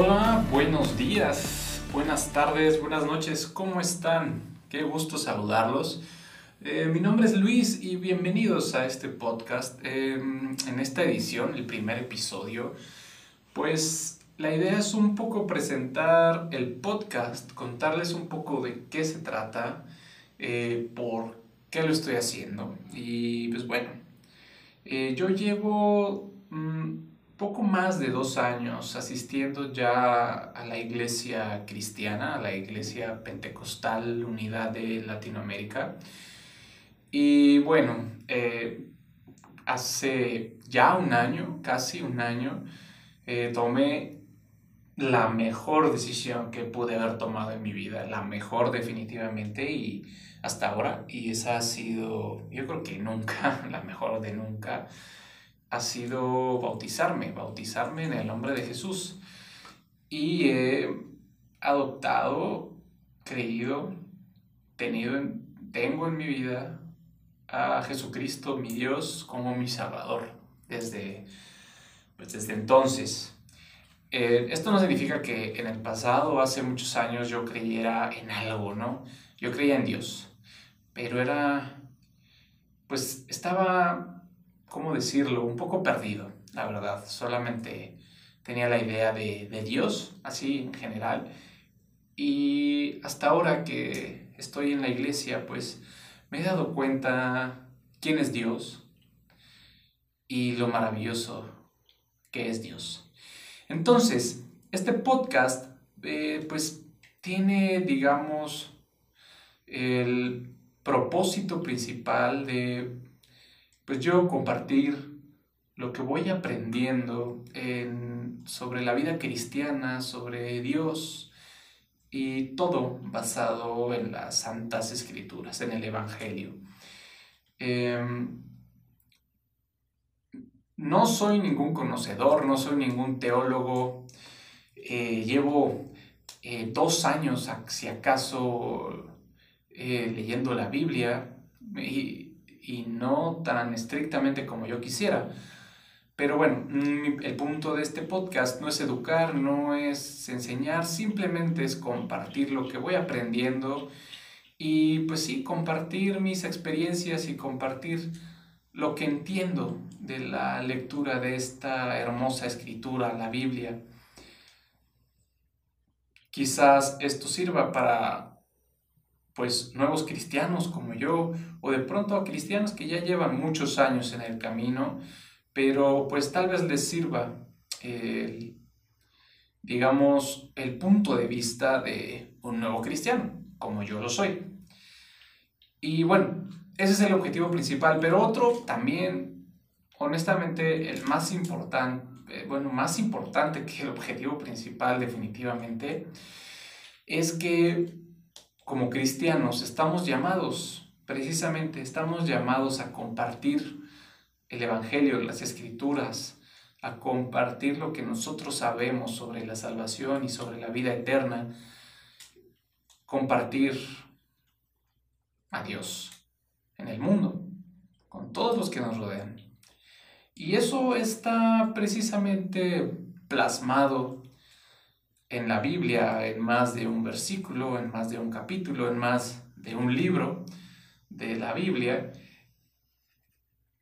Hola, buenos días, buenas tardes, buenas noches, ¿cómo están? Qué gusto saludarlos. Eh, mi nombre es Luis y bienvenidos a este podcast. Em, en esta edición, el primer episodio, pues la idea es un poco presentar el podcast, contarles un poco de qué se trata, eh, por qué lo estoy haciendo. Y pues bueno, eh, yo llevo mm, poco más de dos años asistiendo ya a la iglesia cristiana, a la iglesia pentecostal Unidad de Latinoamérica. Y bueno, eh, hace ya un año, casi un año, eh, tomé la mejor decisión que pude haber tomado en mi vida, la mejor definitivamente y hasta ahora, y esa ha sido, yo creo que nunca, la mejor de nunca, ha sido bautizarme, bautizarme en el nombre de Jesús. Y he adoptado, creído, tenido, tengo en mi vida a Jesucristo, mi Dios, como mi Salvador, desde, pues desde entonces. Eh, esto no significa que en el pasado, hace muchos años, yo creyera en algo, ¿no? Yo creía en Dios, pero era, pues estaba, ¿cómo decirlo? Un poco perdido, la verdad. Solamente tenía la idea de, de Dios, así en general. Y hasta ahora que estoy en la iglesia, pues me he dado cuenta quién es Dios y lo maravilloso que es Dios. Entonces, este podcast, eh, pues, tiene, digamos, el propósito principal de, pues, yo compartir lo que voy aprendiendo sobre la vida cristiana, sobre Dios, y todo basado en las santas escrituras, en el Evangelio. Em, no soy ningún conocedor, no soy ningún teólogo, eh, llevo eh, dos años, si acaso, eh, leyendo la Biblia y, y no tan estrictamente como yo quisiera. Pero bueno, el punto de este podcast no es educar, no es enseñar, simplemente es compartir lo que voy aprendiendo y pues sí, compartir mis experiencias y compartir lo que entiendo de la lectura de esta hermosa escritura, la Biblia. Quizás esto sirva para pues nuevos cristianos como yo o de pronto a cristianos que ya llevan muchos años en el camino pero pues tal vez les sirva, digamos, el punto de vista de un nuevo cristiano, como yo lo soy. Y bueno, ese es el objetivo principal, pero otro también, honestamente, el más importante, eh, bueno, más importante que el objetivo principal definitivamente, es que como cristianos estamos llamados, precisamente estamos llamados a compartir el Evangelio, las Escrituras, a compartir lo que nosotros sabemos sobre la salvación y sobre la vida eterna, compartir a Dios en el mundo, con todos los que nos rodean. Y eso está precisamente plasmado en la Biblia, en más de un versículo, en más de un capítulo, en más de un libro de la Biblia.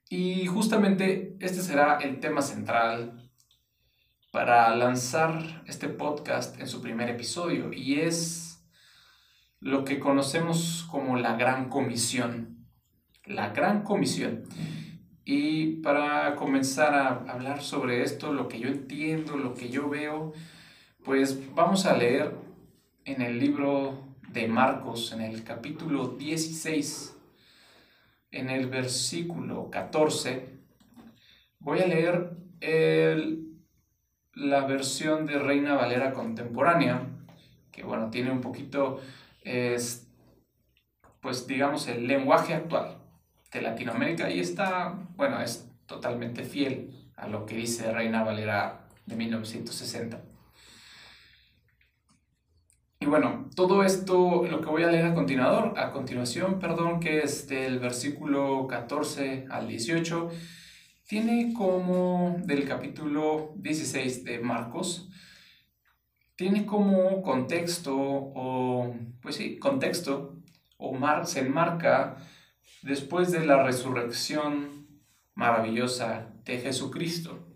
Y justamente este será el tema central para lanzar este podcast en su primer episodio y es lo que conocemos como la Gran Comisión. La Gran Comisión. Y para comenzar a hablar sobre esto, lo que yo entiendo, lo que yo veo, pues vamos a leer en el libro de Marcos, en el capítulo 16 en el versículo 14, voy a leer la versión de Reina Valera contemporánea, que bueno, tiene un poquito, es, pues digamos, el lenguaje actual de Latinoamérica y está, bueno, es totalmente fiel a lo que dice Reina Valera de 1960. Y bueno, todo esto, lo que voy a leer a, continuador, a continuación, perdón, que es del versículo 14 al 18, tiene como del capítulo 16 de Marcos, tiene como contexto, o pues sí, contexto, o mar, se enmarca después de la resurrección maravillosa de Jesucristo.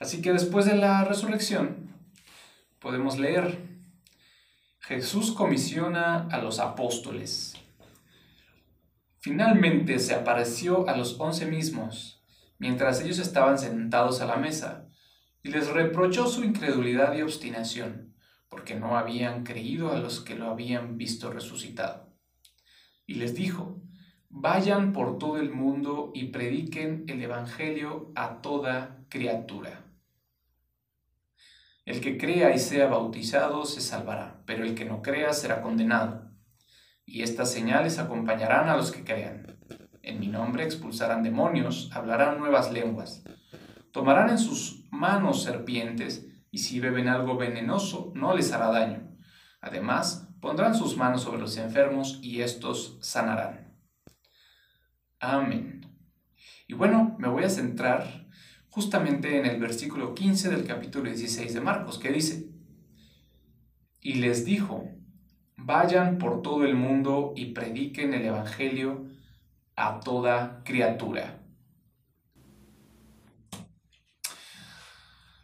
Así que después de la resurrección podemos leer, Jesús comisiona a los apóstoles. Finalmente se apareció a los once mismos, mientras ellos estaban sentados a la mesa, y les reprochó su incredulidad y obstinación, porque no habían creído a los que lo habían visto resucitado. Y les dijo, vayan por todo el mundo y prediquen el Evangelio a toda criatura. El que crea y sea bautizado se salvará, pero el que no crea será condenado. Y estas señales acompañarán a los que crean. En mi nombre expulsarán demonios, hablarán nuevas lenguas, tomarán en sus manos serpientes, y si beben algo venenoso no les hará daño. Además, pondrán sus manos sobre los enfermos y estos sanarán. Amén. Y bueno, me voy a centrar justamente en el versículo 15 del capítulo 16 de Marcos, que dice, y les dijo, vayan por todo el mundo y prediquen el Evangelio a toda criatura.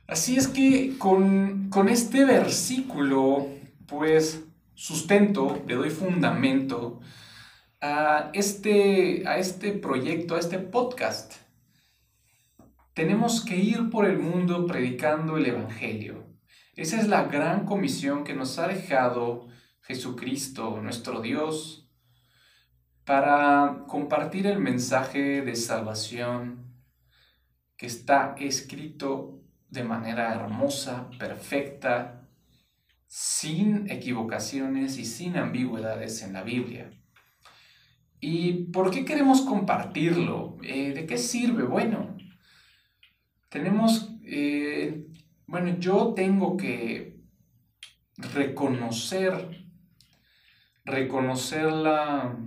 Así es que con, con este versículo, pues sustento, le doy fundamento a este, a este proyecto, a este podcast tenemos que ir por el mundo predicando el Evangelio. Esa es la gran comisión que nos ha dejado Jesucristo, nuestro Dios, para compartir el mensaje de salvación que está escrito de manera hermosa, perfecta, sin equivocaciones y sin ambigüedades en la Biblia. ¿Y por qué queremos compartirlo? Eh, ¿De qué sirve? Bueno, tenemos, eh, bueno, yo tengo que reconocer, reconocer la,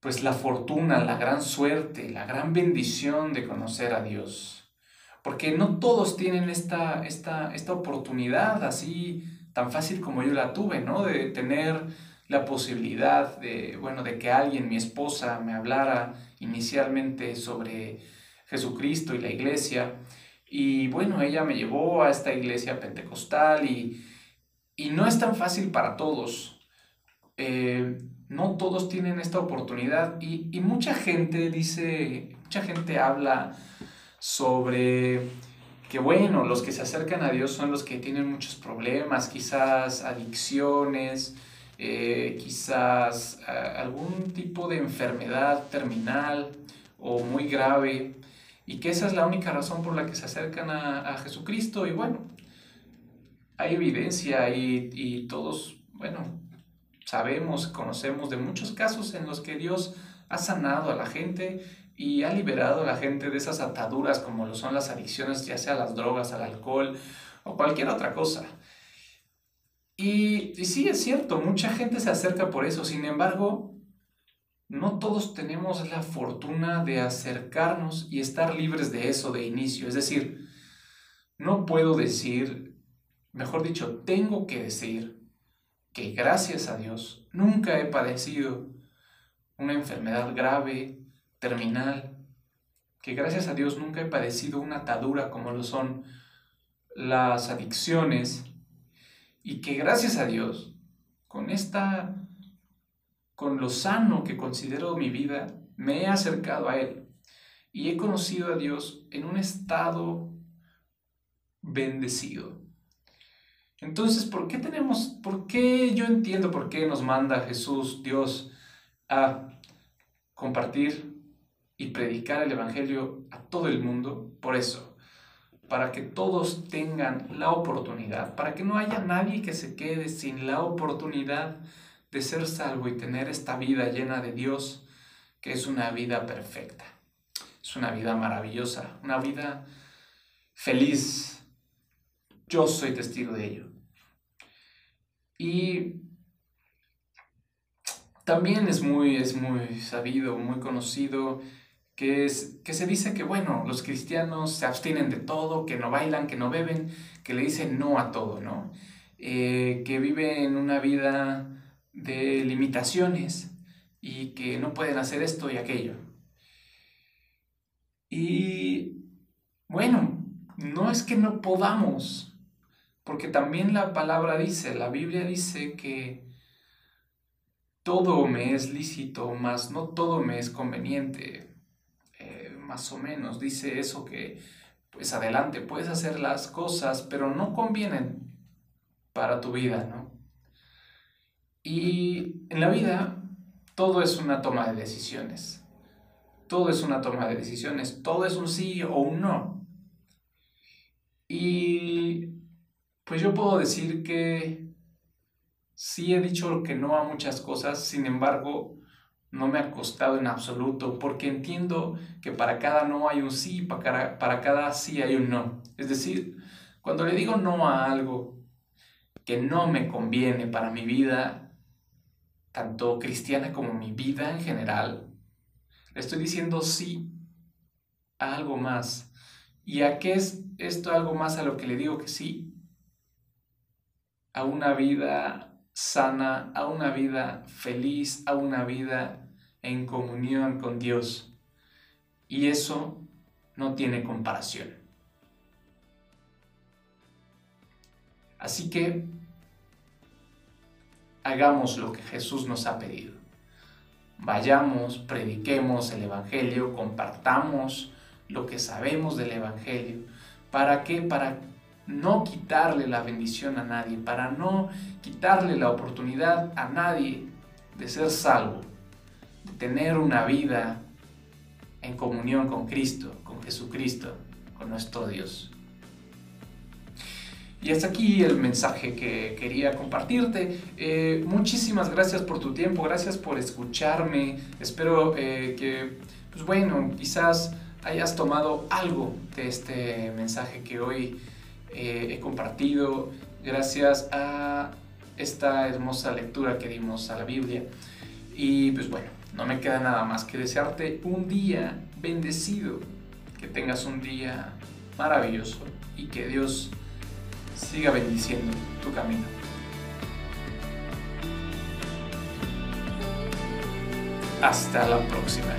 pues la fortuna, la gran suerte, la gran bendición de conocer a Dios. Porque no todos tienen esta, esta, esta oportunidad así tan fácil como yo la tuve, ¿no? De tener la posibilidad de, bueno, de que alguien, mi esposa, me hablara inicialmente sobre Jesucristo y la iglesia. Y bueno, ella me llevó a esta iglesia pentecostal y, no es tan fácil para todos. Eh, no todos tienen esta oportunidad y, y, mucha gente dice, mucha gente habla sobre que bueno, los que se acercan a Dios son los que tienen muchos problemas, quizás adicciones, eh, quizás algún tipo de enfermedad terminal o muy grave y que esa es la única razón por la que se acercan a, Jesucristo y bueno, hay evidencia y, y, todos, bueno, sabemos, conocemos de muchos casos en los que Dios ha sanado a la gente y ha liberado a la gente de esas ataduras como lo son las adicciones, ya sea a las drogas, al alcohol o cualquier otra cosa. Y, y sí, es cierto, mucha gente se acerca por eso, sin embargo, no todos tenemos la fortuna de acercarnos y estar libres de eso de inicio. Es decir, no puedo decir, mejor dicho, tengo que decir que gracias a Dios nunca he padecido una enfermedad grave, terminal, que gracias a Dios nunca he padecido una atadura como lo son las adicciones y que gracias a Dios con esta con lo sano que considero mi vida, me he acercado a Él y he conocido a Dios en un estado bendecido. Entonces, ¿por qué tenemos, por qué yo entiendo por qué nos manda Jesús, Dios, a compartir y predicar el Evangelio a todo el mundo? Por eso, para que todos tengan la oportunidad, para que no haya nadie que se quede sin la oportunidad de ser salvo y tener esta vida llena de Dios, que es una vida perfecta. Es una vida maravillosa, una vida feliz. Yo soy testigo de ello. Y también es muy, es muy sabido, muy conocido que, es, que se dice que, bueno, los cristianos se abstienen de todo, que no bailan, que no beben, que le dicen no a todo, ¿no? Eh, que viven una vida de limitaciones y que no pueden hacer esto y aquello. Y bueno, no es que no podamos, porque también la palabra dice, la Biblia dice que todo me es lícito, mas no todo me es conveniente. Eh, más o menos dice eso que, pues adelante, puedes hacer las cosas, pero no convienen para tu vida, ¿no? Y en la vida todo es una toma de decisiones. Todo es una toma de decisiones. Todo es un sí o un no. Y pues yo puedo decir que sí he dicho que no a muchas cosas, sin embargo, no me ha costado en absoluto, porque entiendo que para cada no hay un sí, para, para cada sí hay un no. Es decir, cuando le digo no a algo que no me conviene para mi vida, tanto cristiana como mi vida en general, le estoy diciendo sí a algo más. ¿Y a qué es esto algo más a lo que le digo que sí? A una vida sana, a una vida feliz, a una vida en comunión con Dios. Y eso no tiene comparación. Así que hagamos lo que Jesús nos ha pedido. Vayamos, prediquemos el Evangelio, compartamos lo que sabemos del Evangelio. ¿Para qué? Para no quitarle la bendición a nadie, para no quitarle la oportunidad a nadie de ser salvo, de tener una vida en comunión con Cristo, con Jesucristo, con nuestro Dios. Y hasta aquí el mensaje que quería compartirte. Eh, muchísimas gracias por tu tiempo, gracias por escucharme. Espero eh, que, pues bueno, quizás hayas tomado algo de este mensaje que hoy eh, he compartido gracias a esta hermosa lectura que dimos a la Biblia. Y pues bueno, no me queda nada más que desearte un día bendecido, que tengas un día maravilloso y que Dios siga bendiciendo tu camino. Hasta la próxima.